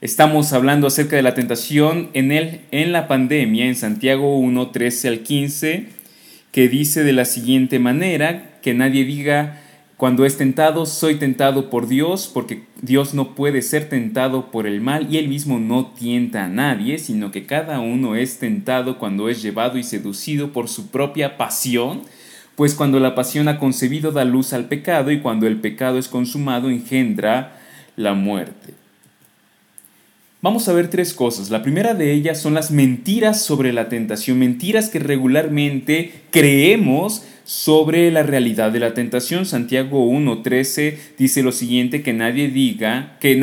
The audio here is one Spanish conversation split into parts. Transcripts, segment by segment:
Estamos hablando acerca de la tentación en, el, en la pandemia, en Santiago 1, 13 al 15, que dice de la siguiente manera, que nadie diga, cuando es tentado, soy tentado por Dios, porque Dios no puede ser tentado por el mal y él mismo no tienta a nadie, sino que cada uno es tentado cuando es llevado y seducido por su propia pasión, pues cuando la pasión ha concebido da luz al pecado y cuando el pecado es consumado engendra la muerte. Vamos a ver tres cosas. La primera de ellas son las mentiras sobre la tentación, mentiras que regularmente creemos sobre la realidad de la tentación. Santiago 1.13 dice lo siguiente, que nadie diga, que,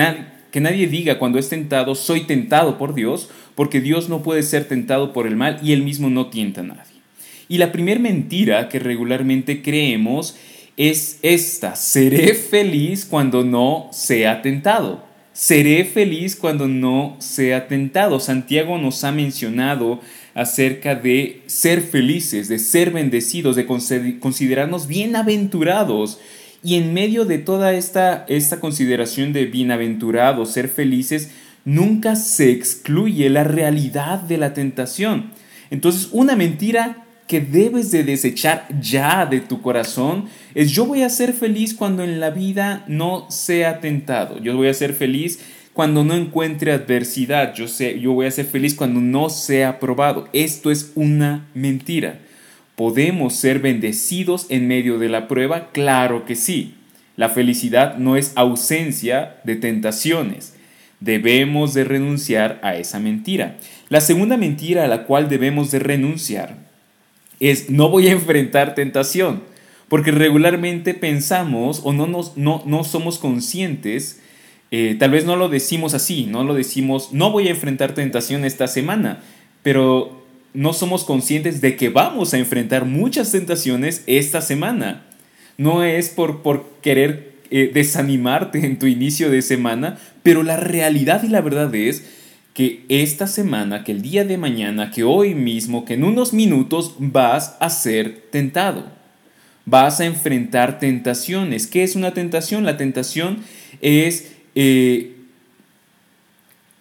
que nadie diga cuando es tentado, soy tentado por Dios, porque Dios no puede ser tentado por el mal y él mismo no tienta a nadie. Y la primera mentira que regularmente creemos es esta, seré feliz cuando no sea tentado. Seré feliz cuando no sea tentado. Santiago nos ha mencionado acerca de ser felices, de ser bendecidos, de considerarnos bienaventurados. Y en medio de toda esta, esta consideración de bienaventurados, ser felices, nunca se excluye la realidad de la tentación. Entonces, una mentira que debes de desechar ya de tu corazón es yo voy a ser feliz cuando en la vida no sea tentado. Yo voy a ser feliz cuando no encuentre adversidad. Yo, sé, yo voy a ser feliz cuando no sea probado. Esto es una mentira. ¿Podemos ser bendecidos en medio de la prueba? Claro que sí. La felicidad no es ausencia de tentaciones. Debemos de renunciar a esa mentira. La segunda mentira a la cual debemos de renunciar es no voy a enfrentar tentación, porque regularmente pensamos o no, nos, no, no somos conscientes, eh, tal vez no lo decimos así, no lo decimos, no voy a enfrentar tentación esta semana, pero no somos conscientes de que vamos a enfrentar muchas tentaciones esta semana. No es por, por querer eh, desanimarte en tu inicio de semana, pero la realidad y la verdad es que esta semana, que el día de mañana, que hoy mismo, que en unos minutos vas a ser tentado. Vas a enfrentar tentaciones. ¿Qué es una tentación? La tentación es, eh,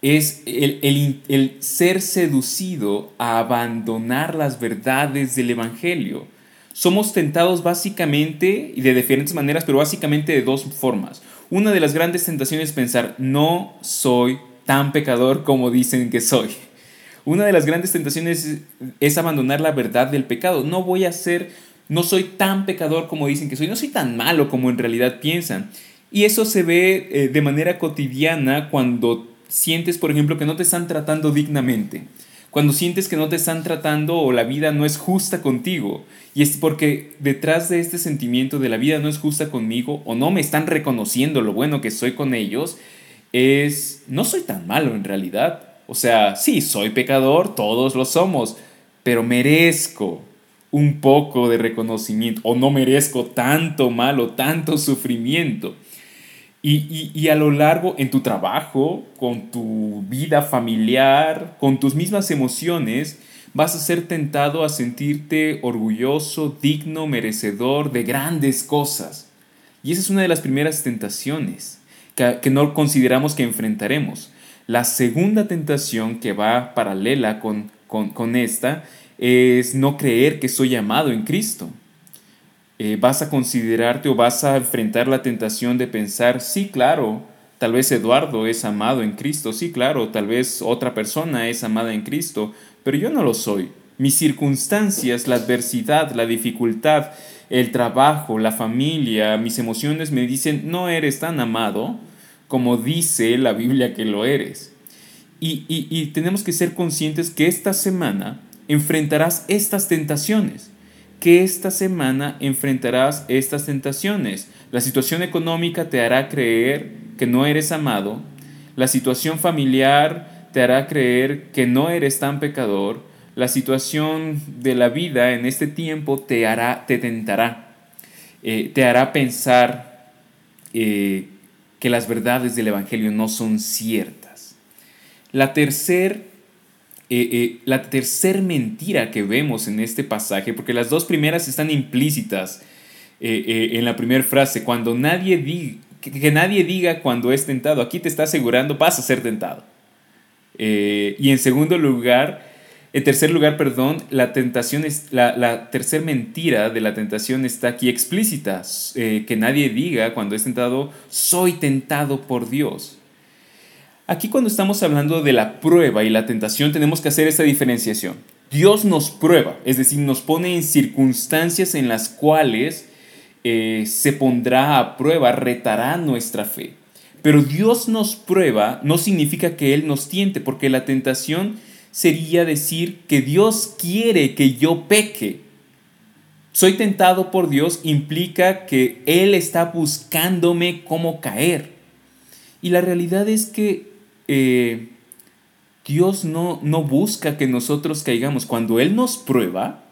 es el, el ser seducido a abandonar las verdades del Evangelio. Somos tentados básicamente, y de diferentes maneras, pero básicamente de dos formas. Una de las grandes tentaciones es pensar, no soy tan pecador como dicen que soy. Una de las grandes tentaciones es, abandonar la verdad del pecado. No voy a ser, no soy tan pecador como dicen que soy, no soy tan malo como en realidad piensan. Y eso se ve eh, de manera cotidiana cuando sientes, por ejemplo, que no te están tratando dignamente. Cuando sientes que no te están tratando o la vida no es justa contigo. Y es porque detrás de este sentimiento de la vida no es justa conmigo o no me están reconociendo lo bueno que soy con ellos, es, no soy tan malo en realidad. O sea, sí, soy pecador, todos lo somos, pero merezco un poco de reconocimiento o no merezco tanto malo, tanto sufrimiento. Y, y, a lo largo, en tu trabajo, con tu vida familiar, con tus mismas emociones, vas a ser tentado a sentirte orgulloso, digno, merecedor de grandes cosas. Y esa es una de las primeras tentaciones que, no consideramos que enfrentaremos. La segunda tentación que va paralela con, con, esta es no creer que soy amado en Cristo. Eh, vas a considerarte o vas a enfrentar la tentación de pensar, sí, claro, tal vez Eduardo es amado en Cristo, sí, claro, tal vez otra persona es amada en Cristo, pero yo no lo soy. Mis circunstancias, la adversidad, la dificultad, el trabajo, la familia, mis emociones me dicen, no eres tan amado como dice la Biblia que lo eres. Y, tenemos que ser conscientes que esta semana enfrentarás estas tentaciones, que esta semana enfrentarás estas tentaciones. La situación económica te hará creer que no eres amado, la situación familiar te hará creer que no eres tan pecador, la situación de la vida en este tiempo te hará, te tentará, eh, te hará pensar eh, que las verdades del Evangelio no son ciertas. La tercera eh, la tercer mentira que vemos en este pasaje, porque las dos primeras están implícitas en la primera frase, cuando nadie que, nadie diga cuando es tentado. Aquí te está asegurando, vas a ser tentado. Y en segundo lugar, en tercer lugar, perdón, la tentación es, la, la tercera mentira de la tentación está aquí explícita, eh, que nadie diga cuando es tentado, soy tentado por Dios. Aquí cuando estamos hablando de la prueba y la tentación tenemos que hacer esta diferenciación. Dios nos prueba, es decir, nos pone en circunstancias en las cuales eh, se pondrá a prueba, retará nuestra fe. Pero Dios nos prueba no significa que Él nos tiente, porque la tentación sería decir que Dios quiere que yo peque. Soy tentado por Dios implica que Él está buscándome cómo caer. Y la realidad es que eh, Dios no, no busca que nosotros caigamos. Cuando Él nos prueba,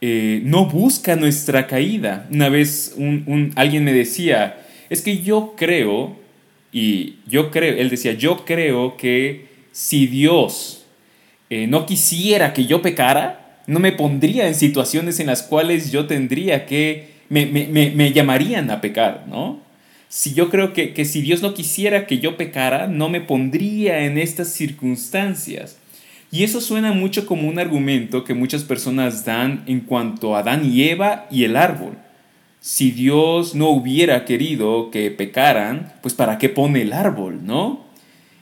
eh, no busca nuestra caída. Una vez un, alguien me decía, es que yo creo, y yo creo, él decía, yo creo que si Dios eh, no quisiera que yo pecara, no me pondría en situaciones en las cuales yo tendría que, me, me, llamarían a pecar, ¿no? Si yo creo que, que si Dios no quisiera que yo pecara, no me pondría en estas circunstancias. Y eso suena mucho como un argumento que muchas personas dan en cuanto a Adán y Eva y el árbol. Si Dios no hubiera querido que pecaran, pues ¿para qué pone el árbol, no?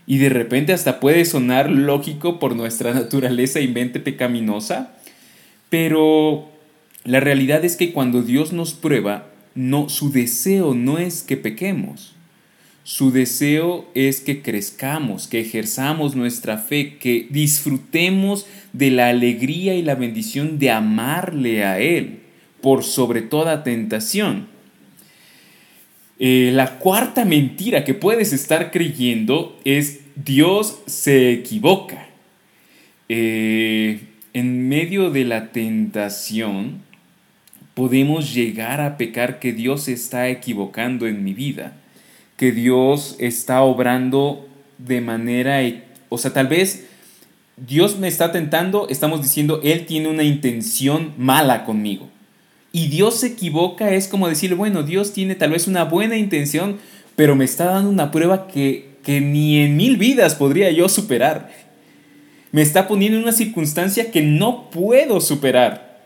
Y de repente hasta puede sonar lógico por nuestra naturaleza y mente pecaminosa, pero la realidad es que cuando Dios nos prueba, no, su deseo no es que pequemos. Su deseo es que crezcamos, que ejerzamos nuestra fe, que disfrutemos de la alegría y la bendición de amarle a Él por sobre toda tentación. Eh, la cuarta mentira que puedes estar creyendo es Dios se equivoca. Eh, en medio de la tentación podemos llegar a pecar que Dios se está equivocando en mi vida que Dios está obrando de manera, e, o sea, tal vez Dios me está tentando, estamos diciendo, Él tiene una intención mala conmigo. Y Dios se equivoca, es como decir, bueno, Dios tiene tal vez una buena intención, pero me está dando una prueba que, que ni en mil vidas podría yo superar. Me está poniendo en una circunstancia que no puedo superar.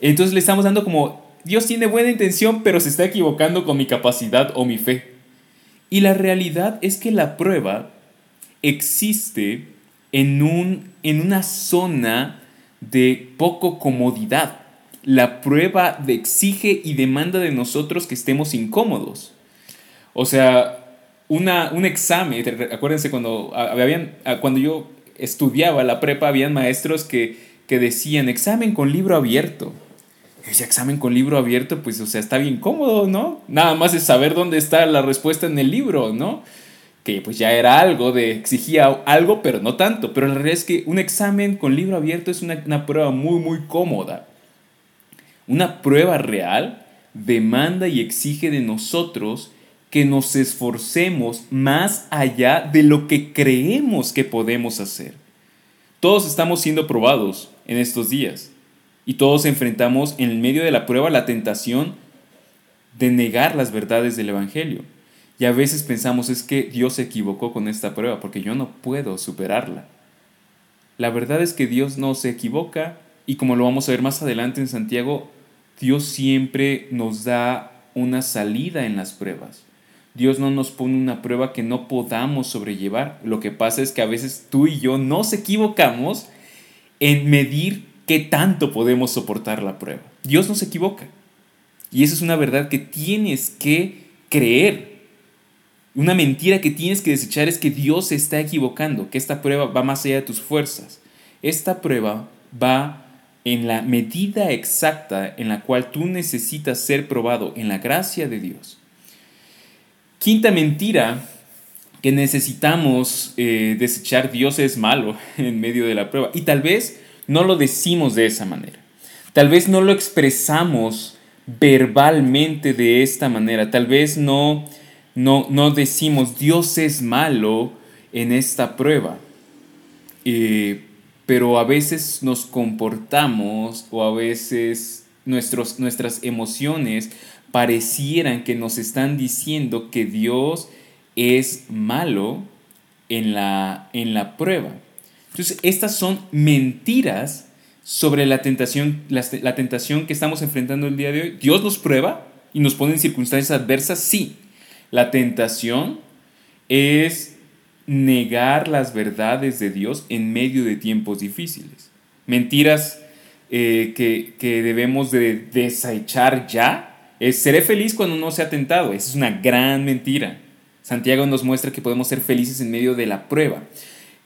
Entonces le estamos dando como, Dios tiene buena intención, pero se está equivocando con mi capacidad o mi fe. Y la realidad es que la prueba existe en, un, en una zona de poco comodidad. La prueba exige y demanda de nosotros que estemos incómodos. O sea, una, un examen, acuérdense cuando, habían, cuando yo estudiaba la prepa, habían maestros que, que decían examen con libro abierto ese examen con libro abierto, pues, o sea, está bien cómodo, ¿no? Nada más es saber dónde está la respuesta en el libro, ¿no? Que pues ya era algo de, exigía algo, pero no tanto. Pero la realidad es que un examen con libro abierto es una, una prueba muy, muy cómoda. Una prueba real demanda y exige de nosotros que nos esforcemos más allá de lo que creemos que podemos hacer. Todos estamos siendo probados en estos días. Y todos enfrentamos en el medio de la prueba la tentación de negar las verdades del Evangelio. Y a veces pensamos es que Dios se equivocó con esta prueba porque yo no puedo superarla. La verdad es que Dios no se equivoca y como lo vamos a ver más adelante en Santiago, Dios siempre nos da una salida en las pruebas. Dios no nos pone una prueba que no podamos sobrellevar. Lo que pasa es que a veces tú y yo nos equivocamos en medir qué tanto podemos soportar la prueba. Dios no se equivoca. Y esa es una verdad que tienes que creer. Una mentira que tienes que desechar es que Dios se está equivocando, que esta prueba va más allá de tus fuerzas. Esta prueba va en la medida exacta en la cual tú necesitas ser probado en la gracia de Dios. Quinta mentira que necesitamos eh, desechar, Dios es malo en medio de la prueba. Y tal vez no lo decimos de esa manera. Tal vez no lo expresamos verbalmente de esta manera. Tal vez no, no, no decimos Dios es malo en esta prueba. Eh, pero a veces nos comportamos o a veces nuestros, nuestras emociones parecieran que nos están diciendo que Dios es malo en la, en la prueba. Entonces, estas son mentiras sobre la tentación, la, la, tentación que estamos enfrentando el día de hoy. Dios nos prueba y nos pone en circunstancias adversas, sí. La tentación es negar las verdades de Dios en medio de tiempos difíciles. Mentiras eh, que, que, debemos de desechar ya seré feliz cuando no sea tentado. Esa es una gran mentira. Santiago nos muestra que podemos ser felices en medio de la prueba.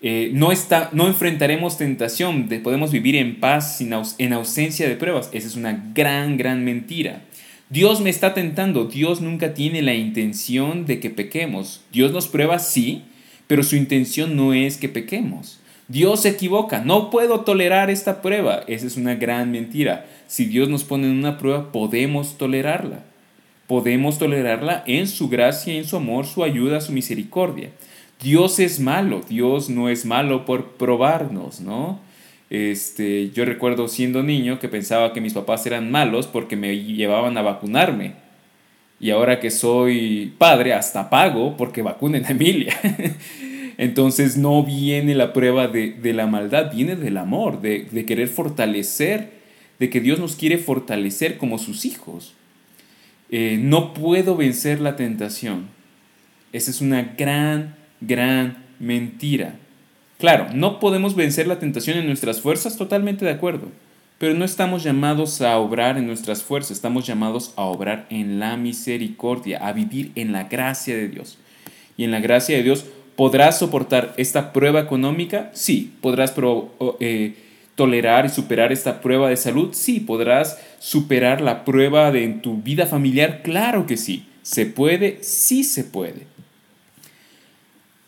Eh, no, está, no enfrentaremos tentación, de, podemos vivir en paz sin en ausencia de pruebas. Esa es una gran, gran mentira. Dios me está tentando. Dios nunca tiene la intención de que pequemos. Dios nos prueba, sí, pero su intención no es que pequemos. Dios se equivoca, no puedo tolerar esta prueba. Esa es una gran mentira. Si Dios nos pone en una prueba, podemos tolerarla. Podemos tolerarla en su gracia, en su amor, su ayuda, su misericordia. Dios es malo, Dios no es malo por probarnos, ¿no? Este, yo recuerdo siendo niño que pensaba que mis papás eran malos porque me llevaban a vacunarme. Y ahora que soy padre, hasta pago porque vacunen a Emilia. Entonces no viene la prueba de, la maldad, viene del amor, de, querer fortalecer, de que Dios nos quiere fortalecer como sus hijos. Eh, no puedo vencer la tentación. Esa es una gran, gran mentira. Claro, no podemos vencer la tentación en nuestras fuerzas, totalmente de acuerdo. Pero no estamos llamados a obrar en nuestras fuerzas, estamos llamados a obrar en la misericordia, a vivir en la gracia de Dios. Y en la gracia de Dios ¿Podrás soportar esta prueba económica? Sí. ¿Podrás eh, tolerar y superar esta prueba de salud? Sí. ¿Podrás superar la prueba de en tu vida familiar? Claro que sí. ¿Se puede? Sí se puede.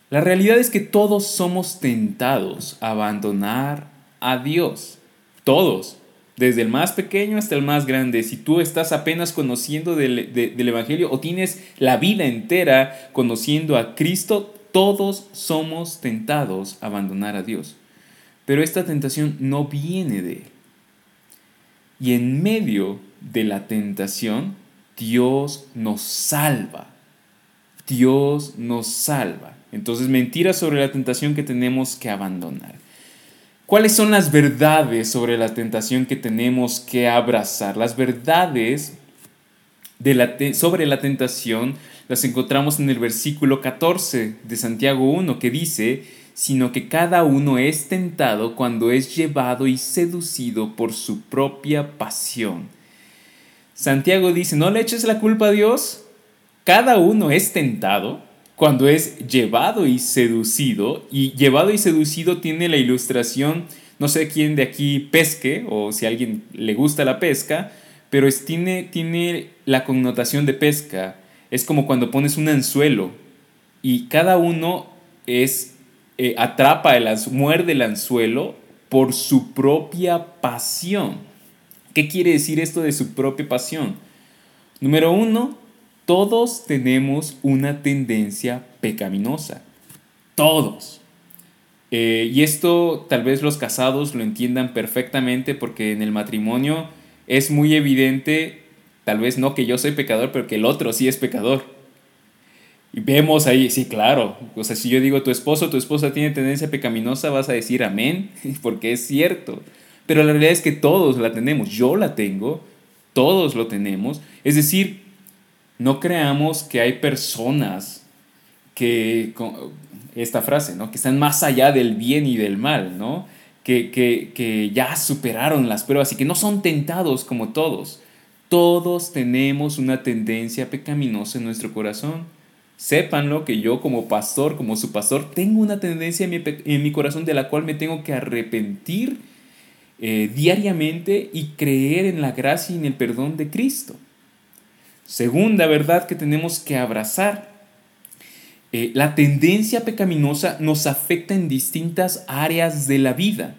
La realidad es que todos somos tentados a abandonar a Dios. Todos. Desde el más pequeño hasta el más grande. Si tú estás apenas conociendo del, del Evangelio o tienes la vida entera conociendo a Cristo, todos somos tentados a abandonar a Dios, pero esta tentación no viene de Él. Y en medio de la tentación, Dios nos salva. Dios nos salva. Entonces, mentiras sobre la tentación que tenemos que abandonar. ¿Cuáles son las verdades sobre la tentación que tenemos que abrazar? Las verdades de sobre la tentación las encontramos en el versículo 14 de Santiago 1 que dice, sino que cada uno es tentado cuando es llevado y seducido por su propia pasión. Santiago dice, no le eches la culpa a Dios, cada uno es tentado cuando es llevado y seducido, y llevado y seducido tiene la ilustración, no sé quién de aquí pesque, o si a alguien le gusta la pesca, pero tiene, tiene la connotación de pesca es como cuando pones un anzuelo y cada uno es eh, atrapa el muerde el anzuelo por su propia pasión. ¿Qué quiere decir esto de su propia pasión? Número uno, todos tenemos una tendencia pecaminosa. Todos. Eh, y esto tal vez los casados lo entiendan perfectamente porque en el matrimonio es muy evidente Tal vez no que yo soy pecador, pero que el otro sí es pecador. Y vemos ahí, sí, claro. O sea, si yo digo tu esposo, tu esposa tiene tendencia pecaminosa, vas a decir amén, porque es cierto. Pero la realidad es que todos la tenemos. Yo la tengo, todos lo tenemos. Es decir, no creamos que hay personas que, esta frase, ¿no? Que están más allá del bien y del mal, ¿no? Que, que, que ya superaron las pruebas y que no son tentados como todos. Todos tenemos una tendencia pecaminosa en nuestro corazón. Sépanlo que yo como pastor, como su pastor, tengo una tendencia en mi, corazón de la cual me tengo que arrepentir eh, diariamente y creer en la gracia y en el perdón de Cristo. Segunda verdad que tenemos que abrazar. Eh, la tendencia pecaminosa nos afecta en distintas áreas de la vida.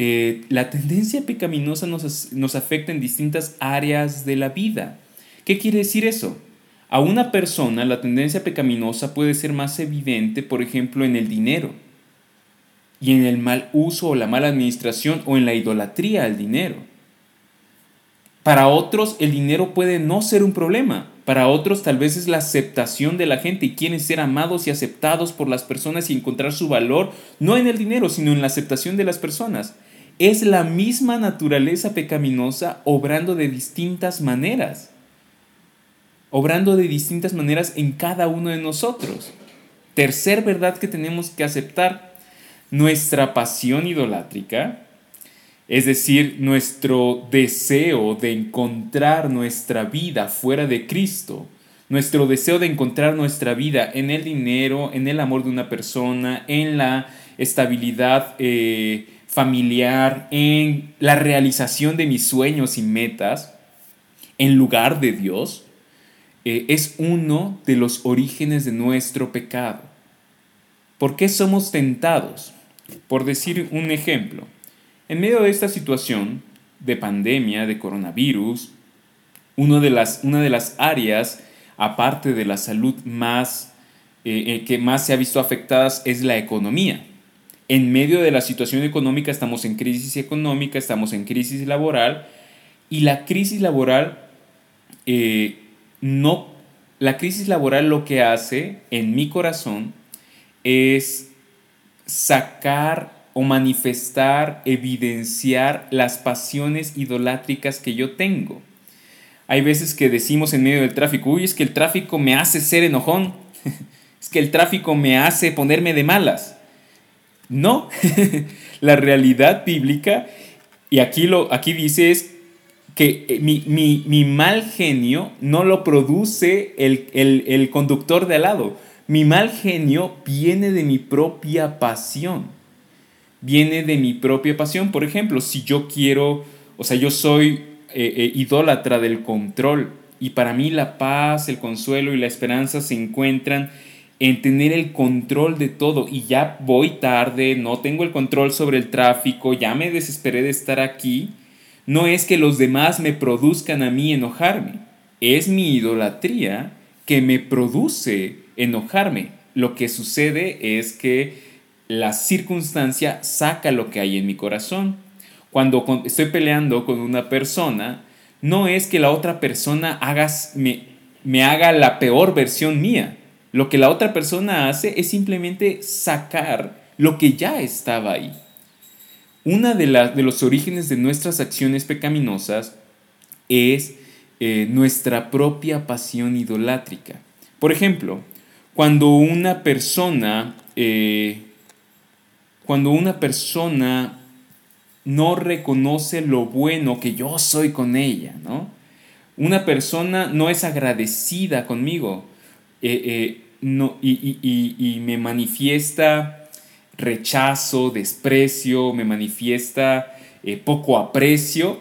Eh, la tendencia pecaminosa nos, nos afecta en distintas áreas de la vida. ¿Qué quiere decir eso? A una persona la tendencia pecaminosa puede ser más evidente, por ejemplo, en el dinero y en el mal uso o la mala administración o en la idolatría al dinero. Para otros el dinero puede no ser un problema. Para otros tal vez es la aceptación de la gente y quieren ser amados y aceptados por las personas y encontrar su valor no en el dinero, sino en la aceptación de las personas. Es la misma naturaleza pecaminosa obrando de distintas maneras. Obrando de distintas maneras en cada uno de nosotros. Tercer verdad que tenemos que aceptar, nuestra pasión idolátrica es decir, nuestro deseo de encontrar nuestra vida fuera de Cristo, nuestro deseo de encontrar nuestra vida en el dinero, en el amor de una persona, en la estabilidad eh, familiar, en la realización de mis sueños y metas, en lugar de Dios, eh, es uno de los orígenes de nuestro pecado. ¿Por qué somos tentados? Por decir un ejemplo, en medio de esta situación de pandemia, de coronavirus, de las, una de las áreas, aparte de la salud más, eh, eh, que más se ha visto afectadas, es la economía. En medio de la situación económica estamos en crisis económica, estamos en crisis laboral, y la crisis laboral eh, no, la crisis laboral lo que hace en mi corazón es sacar o manifestar, evidenciar las pasiones idolátricas que yo tengo. Hay veces que decimos en medio del tráfico, uy, es que el tráfico me hace ser enojón, es que el tráfico me hace ponerme de malas. No, la realidad bíblica, y aquí, lo, aquí dice es que eh, mi, mal genio no lo produce el, el conductor de al lado. Mi mal genio viene de mi propia pasión viene de mi propia pasión. Por ejemplo, si yo quiero, o sea, yo soy eh, eh, idólatra del control y para mí la paz, el consuelo y la esperanza se encuentran en tener el control de todo y ya voy tarde, no tengo el control sobre el tráfico, ya me desesperé de estar aquí, no es que los demás me produzcan a mí enojarme, es mi idolatría que me produce enojarme. Lo que sucede es que la circunstancia saca lo que hay en mi corazón. Cuando estoy peleando con una persona, no es que la otra persona me, me haga la peor versión mía. Lo que la otra persona hace es simplemente sacar lo que ya estaba ahí. Una de, de los orígenes de nuestras acciones pecaminosas es eh, nuestra propia pasión idolátrica. Por ejemplo, cuando una persona eh, cuando una persona no reconoce lo bueno que yo soy con ella, ¿no? Una persona no es agradecida conmigo eh, eh, no, y, me manifiesta rechazo, desprecio, me manifiesta eh, poco aprecio,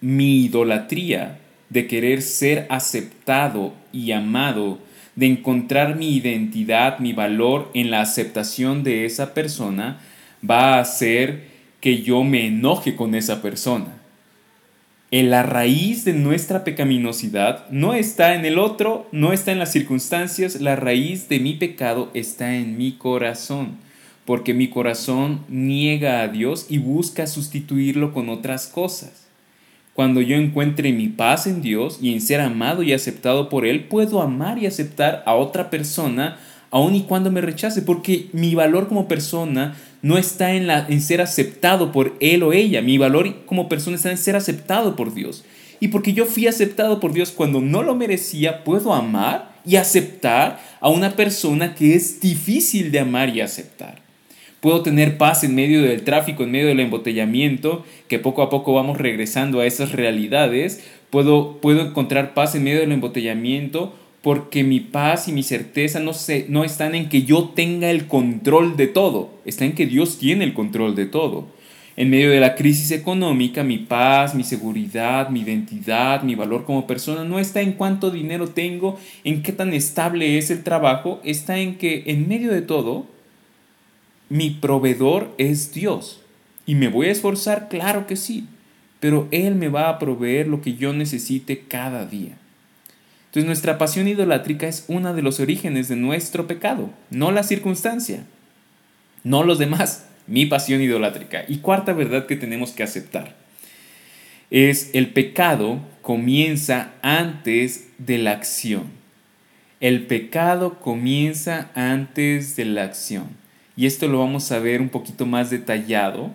mi idolatría de querer ser aceptado y amado de encontrar mi identidad, mi valor en la aceptación de esa persona, va a hacer que yo me enoje con esa persona. La raíz de nuestra pecaminosidad no está en el otro, no está en las circunstancias, la raíz de mi pecado está en mi corazón, porque mi corazón niega a Dios y busca sustituirlo con otras cosas. Cuando yo encuentre mi paz en Dios y en ser amado y aceptado por Él, puedo amar y aceptar a otra persona aun y cuando me rechace, porque mi valor como persona no está en, la, en ser aceptado por él o ella, mi valor como persona está en ser aceptado por Dios. Y porque yo fui aceptado por Dios cuando no lo merecía, puedo amar y aceptar a una persona que es difícil de amar y aceptar. Puedo tener paz en medio del tráfico, en medio del embotellamiento, que poco a poco vamos regresando a esas realidades. Puedo, puedo encontrar paz en medio del embotellamiento porque mi paz y mi certeza no, se, no están en que yo tenga el control de todo, está en que Dios tiene el control de todo. En medio de la crisis económica, mi paz, mi seguridad, mi identidad, mi valor como persona no está en cuánto dinero tengo, en qué tan estable es el trabajo, está en que en medio de todo mi proveedor es Dios. ¿Y me voy a esforzar? Claro que sí. Pero Él me va a proveer lo que yo necesite cada día. Entonces nuestra pasión idolátrica es uno de los orígenes de nuestro pecado, no la circunstancia, no los demás, mi pasión idolátrica. Y cuarta verdad que tenemos que aceptar. es el pecado comienza antes de la acción. El pecado comienza antes de la acción. Y esto lo vamos a ver un poquito más detallado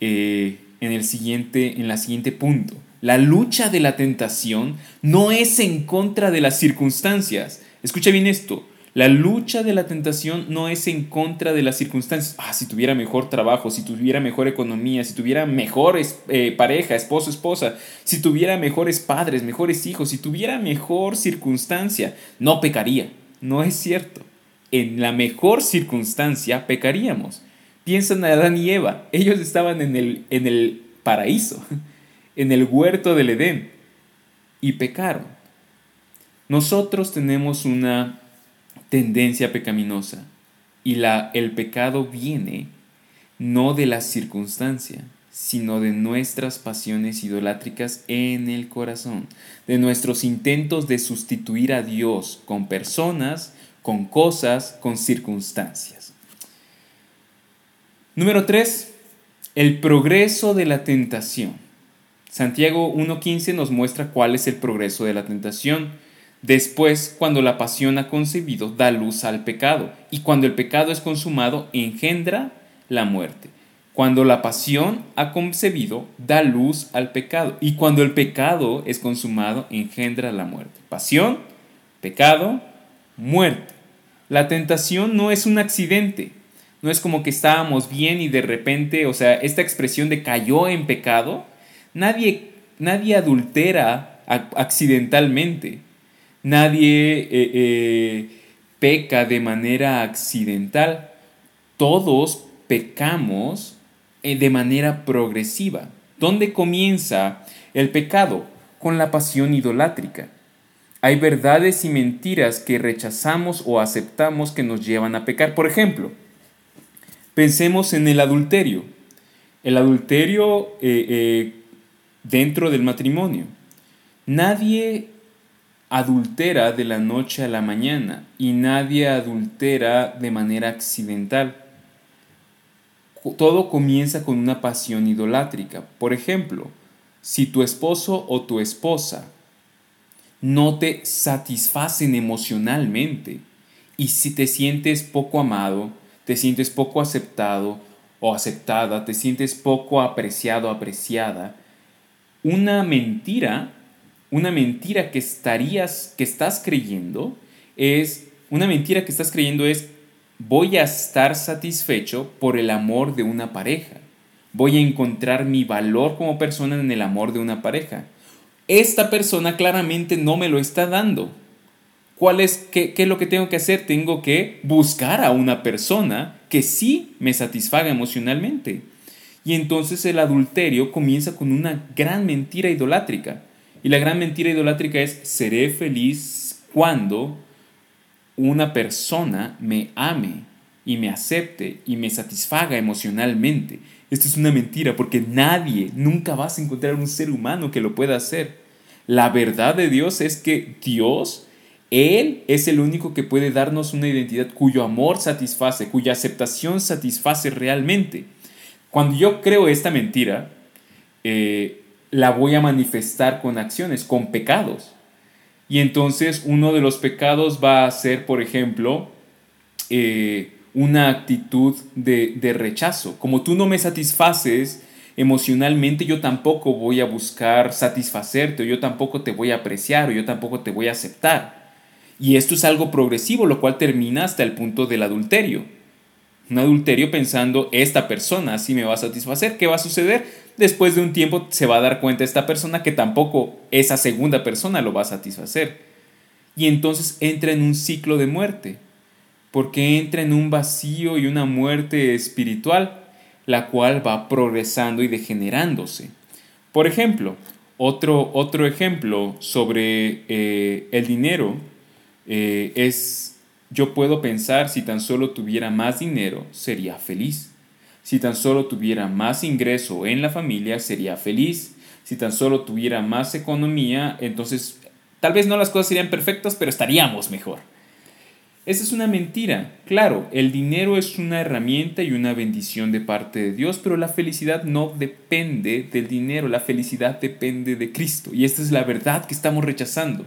eh, en, el siguiente, en la siguiente punto. La lucha de la tentación no es en contra de las circunstancias. Escucha bien esto. La lucha de la tentación no es en contra de las circunstancias. Ah, si tuviera mejor trabajo, si tuviera mejor economía, si tuviera mejores eh, pareja, esposo, esposa, si tuviera mejores padres, mejores hijos, si tuviera mejor circunstancia, no pecaría. No es cierto. En la mejor circunstancia pecaríamos. Piensan en Adán y Eva. Ellos estaban en el, en el paraíso, en el huerto del Edén, y pecaron. Nosotros tenemos una tendencia pecaminosa. Y la, el pecado viene no de la circunstancia, sino de nuestras pasiones idolátricas en el corazón, de nuestros intentos de sustituir a Dios con personas, con cosas, con circunstancias. Número 3. El progreso de la tentación. Santiago 1.15 nos muestra cuál es el progreso de la tentación. Después, cuando la pasión ha concebido, da luz al pecado, y cuando el pecado es consumado, engendra la muerte. Cuando la pasión ha concebido, da luz al pecado, y cuando el pecado es consumado, engendra la muerte. Pasión, pecado, muerte. La tentación no es un accidente, no es como que estábamos bien y de repente, o sea, esta expresión de cayó en pecado, nadie, nadie adultera accidentalmente. Nadie eh, eh, peca de manera accidental. Todos pecamos eh, de manera progresiva. ¿Dónde comienza el pecado? Con la pasión idolátrica. Hay verdades y mentiras que rechazamos o aceptamos que nos llevan a pecar. Por ejemplo, pensemos en el adulterio. El adulterio dentro del matrimonio. Nadie adultera de la noche a la mañana y nadie adultera de manera accidental. Todo comienza con una pasión idolátrica. Por ejemplo, si tu esposo o tu esposa no te satisfacen emocionalmente y si te sientes poco amado, te sientes poco aceptado o aceptada, te sientes poco apreciado o apreciada, una mentira una mentira que estarías, que estás creyendo, es, una mentira que estás creyendo es, voy a estar satisfecho por el amor de una pareja. Voy a encontrar mi valor como persona en el amor de una pareja. Esta persona claramente no me lo está dando. ¿Cuál es, qué, qué es lo que tengo que hacer? Tengo que buscar a una persona que sí me satisfaga emocionalmente. Y entonces el adulterio comienza con una gran mentira idolátrica. Y la gran mentira idolátrica es, seré feliz cuando una persona me ame y me acepte y me satisfaga emocionalmente. Esto es una mentira porque nadie, nunca vas a encontrar un ser humano que lo pueda hacer. La verdad de Dios es que Dios, Él es el único que puede darnos una identidad cuyo amor satisface, cuya aceptación satisface realmente. Cuando yo creo esta mentira, eh, la voy a manifestar con acciones, con pecados. Y entonces uno de los pecados va a ser, por ejemplo, eh, una actitud de, de rechazo. Como tú no me satisfaces emocionalmente, yo tampoco voy a buscar satisfacerte, o yo tampoco te voy a apreciar, o yo tampoco te voy a aceptar. Y esto es algo progresivo, lo cual termina hasta el punto del adulterio. Un adulterio pensando, esta persona sí me va a satisfacer. ¿Qué va a suceder? después de un tiempo se va a dar cuenta esta persona que tampoco esa segunda persona lo va a satisfacer. Y entonces entra en un ciclo de muerte, porque entra en un vacío y una muerte espiritual, la cual va progresando y degenerándose. Por ejemplo, otro, otro ejemplo sobre eh, el dinero eh, es, yo puedo pensar si tan solo tuviera más dinero, sería feliz. Si tan solo tuviera más ingreso en la familia, sería feliz. Si tan solo tuviera más economía, entonces tal vez no las cosas serían perfectas, pero estaríamos mejor. Esa es una mentira. Claro, el dinero es una herramienta y una bendición de parte de Dios, pero la felicidad no depende del dinero, la felicidad depende de Cristo. Y esta es la verdad que estamos rechazando.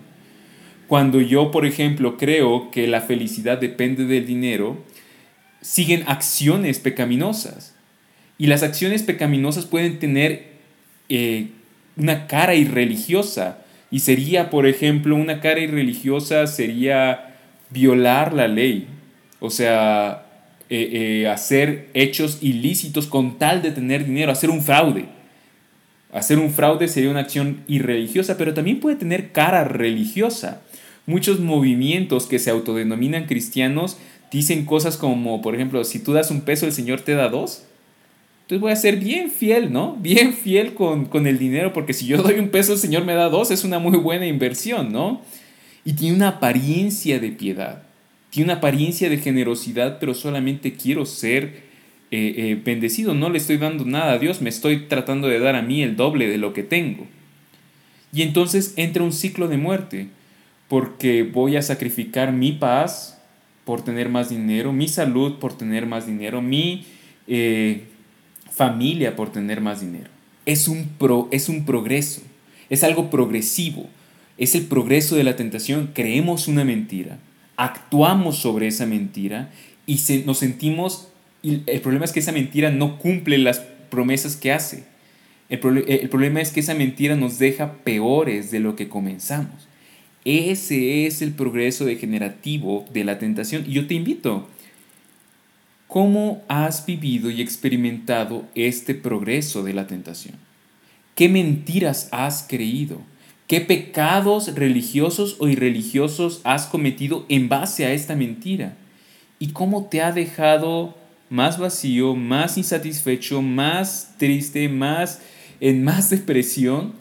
Cuando yo, por ejemplo, creo que la felicidad depende del dinero, siguen acciones pecaminosas. Y las acciones pecaminosas pueden tener eh, una cara irreligiosa. Y sería, por ejemplo, una cara irreligiosa sería violar la ley, o sea, eh, eh, hacer hechos ilícitos con tal de tener dinero, hacer un fraude. Hacer un fraude sería una acción irreligiosa, pero también puede tener cara religiosa. Muchos movimientos que se autodenominan cristianos dicen cosas como, por ejemplo, si tú das un peso, el Señor te da dos. Entonces voy a ser bien fiel, ¿no? Bien fiel con, con el dinero, porque si yo doy un peso, el Señor me da dos, es una muy buena inversión, ¿no? y tiene una apariencia de piedad, tiene una apariencia de generosidad, pero solamente quiero ser eh, eh, bendecido, no le estoy dando nada a Dios, me estoy tratando de dar a mí el doble de lo que tengo. Y entonces entra un ciclo de muerte, porque voy a sacrificar mi paz por tener más dinero, mi salud por tener más dinero, mi eh, familia por tener más dinero. Es un, pro, es un progreso, es algo progresivo es el progreso de la tentación, creemos una mentira, actuamos sobre esa mentira y nos sentimos, y el problema es que esa mentira no cumple las promesas que hace. El, el problema es que esa mentira nos deja peores de lo que comenzamos. Ese es el progreso degenerativo de la tentación. Y yo te invito, ¿cómo has vivido y experimentado este progreso de la tentación? ¿Qué mentiras has creído? ¿Qué pecados religiosos o irreligiosos has cometido en base a esta mentira? ¿Y cómo te ha dejado más vacío, más insatisfecho, más triste, más en más depresión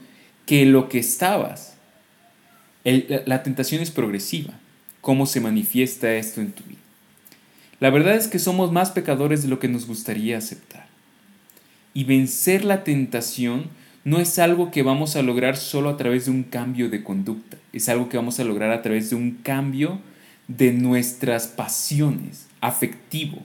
que lo que estabas? La tentación es progresiva. ¿Cómo se manifiesta esto en tu vida? La verdad es que somos más pecadores de lo que nos gustaría aceptar. Y vencer la tentación no es algo que vamos a lograr solo a través de un cambio de conducta, es algo que vamos a lograr a través de un cambio de nuestras pasiones, afectivo.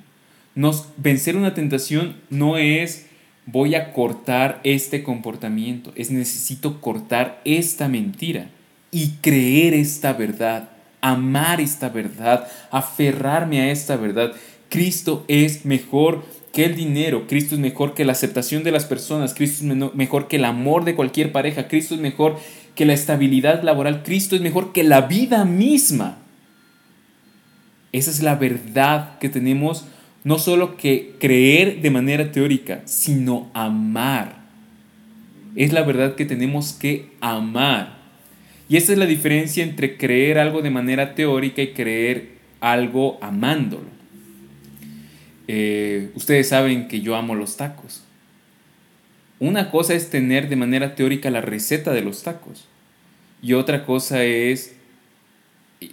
Nos, vencer una tentación no es voy a cortar este comportamiento, es necesito cortar esta mentira y creer esta verdad, amar esta verdad, aferrarme a esta verdad. Cristo es mejor que el dinero, Cristo es mejor que la aceptación de las personas, Cristo es mejor que el amor de cualquier pareja, Cristo es mejor que la estabilidad laboral, Cristo es mejor que la vida misma. Esa es la verdad que tenemos no solo que creer de manera teórica, sino amar. Es la verdad que tenemos que amar. Y esa es la diferencia entre creer algo de manera teórica y creer algo amándolo. Eh, ustedes saben que yo amo los tacos. Una cosa es tener de manera teórica la receta de los tacos. Y otra cosa es,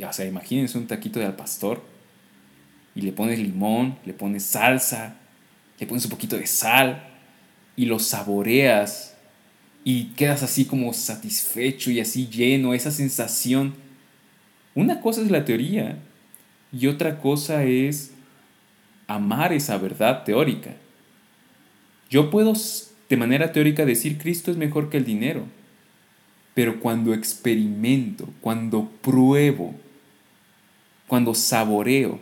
o sea, imagínense un taquito de al pastor y le pones limón, le pones salsa, le pones un poquito de sal y lo saboreas y quedas así como satisfecho y así lleno, esa sensación. Una cosa es la teoría y otra cosa es amar esa verdad teórica. Yo puedo de manera teórica decir Cristo es mejor que el dinero, pero cuando experimento, cuando pruebo, cuando saboreo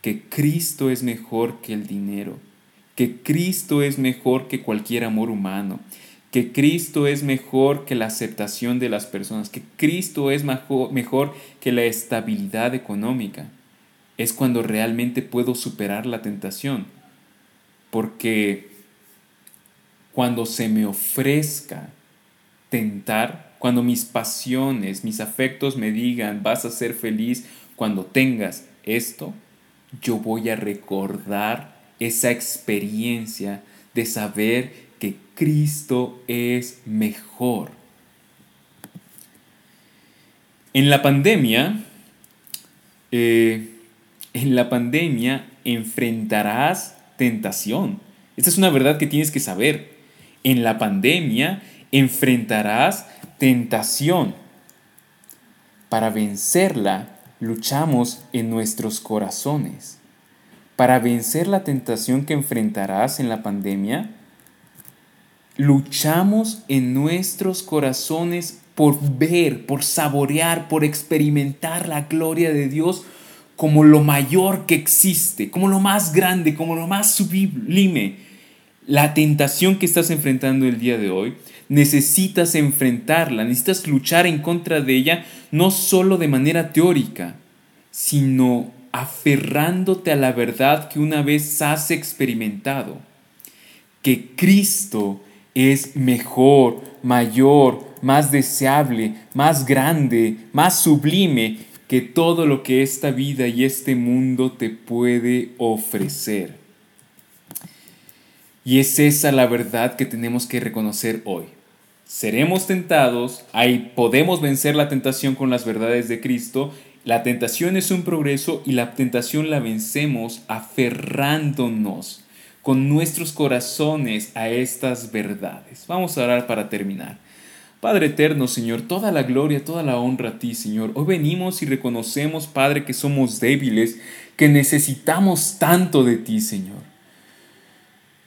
que Cristo es mejor que el dinero, que Cristo es mejor que cualquier amor humano, que Cristo es mejor que la aceptación de las personas, que Cristo es mejor, que la estabilidad económica, es cuando realmente puedo superar la tentación. Porque cuando se me ofrezca tentar, cuando mis pasiones, mis afectos me digan, vas a ser feliz cuando tengas esto, yo voy a recordar esa experiencia de saber Cristo es mejor. En la pandemia, eh, en la pandemia enfrentarás tentación. Esta es una verdad que tienes que saber. En la pandemia enfrentarás tentación. Para vencerla luchamos en nuestros corazones. Para vencer la tentación que enfrentarás en la pandemia, luchamos en nuestros corazones por ver, por saborear, por experimentar la gloria de Dios como lo mayor que existe, como lo más grande, como lo más sublime. La tentación que estás enfrentando el día de hoy, necesitas enfrentarla, necesitas luchar en contra de ella, no solo de manera teórica, sino aferrándote a la verdad que una vez has experimentado, que Cristo es mejor, mayor, más deseable, más grande, más sublime que todo lo que esta vida y este mundo te puede ofrecer. Y es esa la verdad que tenemos que reconocer hoy. Seremos tentados, ahí podemos vencer la tentación con las verdades de Cristo. La tentación es un progreso y la tentación la vencemos aferrándonos con nuestros corazones a estas verdades. Vamos a orar para terminar. Padre eterno, Señor, toda la gloria, toda la honra a ti, Señor. Hoy venimos y reconocemos, Padre, que somos débiles, que necesitamos tanto de ti, Señor.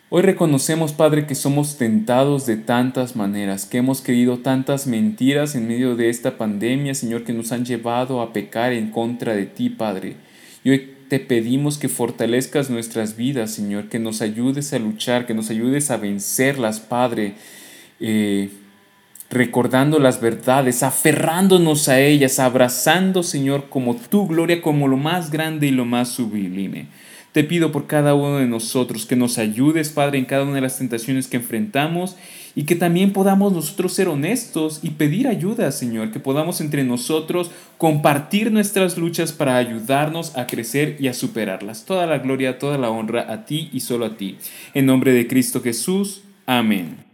Hoy reconocemos, Padre, que somos tentados de tantas maneras, que hemos creído tantas mentiras en medio de esta pandemia, Señor, que nos han llevado a pecar en contra de ti, Padre. Y hoy te pedimos que fortalezcas nuestras vidas, Señor, que nos ayudes a luchar, que nos ayudes a vencerlas, Padre. Eh, recordando las verdades, aferrándonos a ellas, abrazando, Señor, como tu gloria, como lo más grande y lo más sublime. Te pido por cada uno de nosotros que nos ayudes, Padre, en cada una de las tentaciones que enfrentamos y que también podamos nosotros ser honestos y pedir ayuda, Señor, que podamos entre nosotros compartir nuestras luchas para ayudarnos a crecer y a superarlas. Toda la gloria, toda la honra a ti y solo a ti. En nombre de Cristo Jesús. Amén.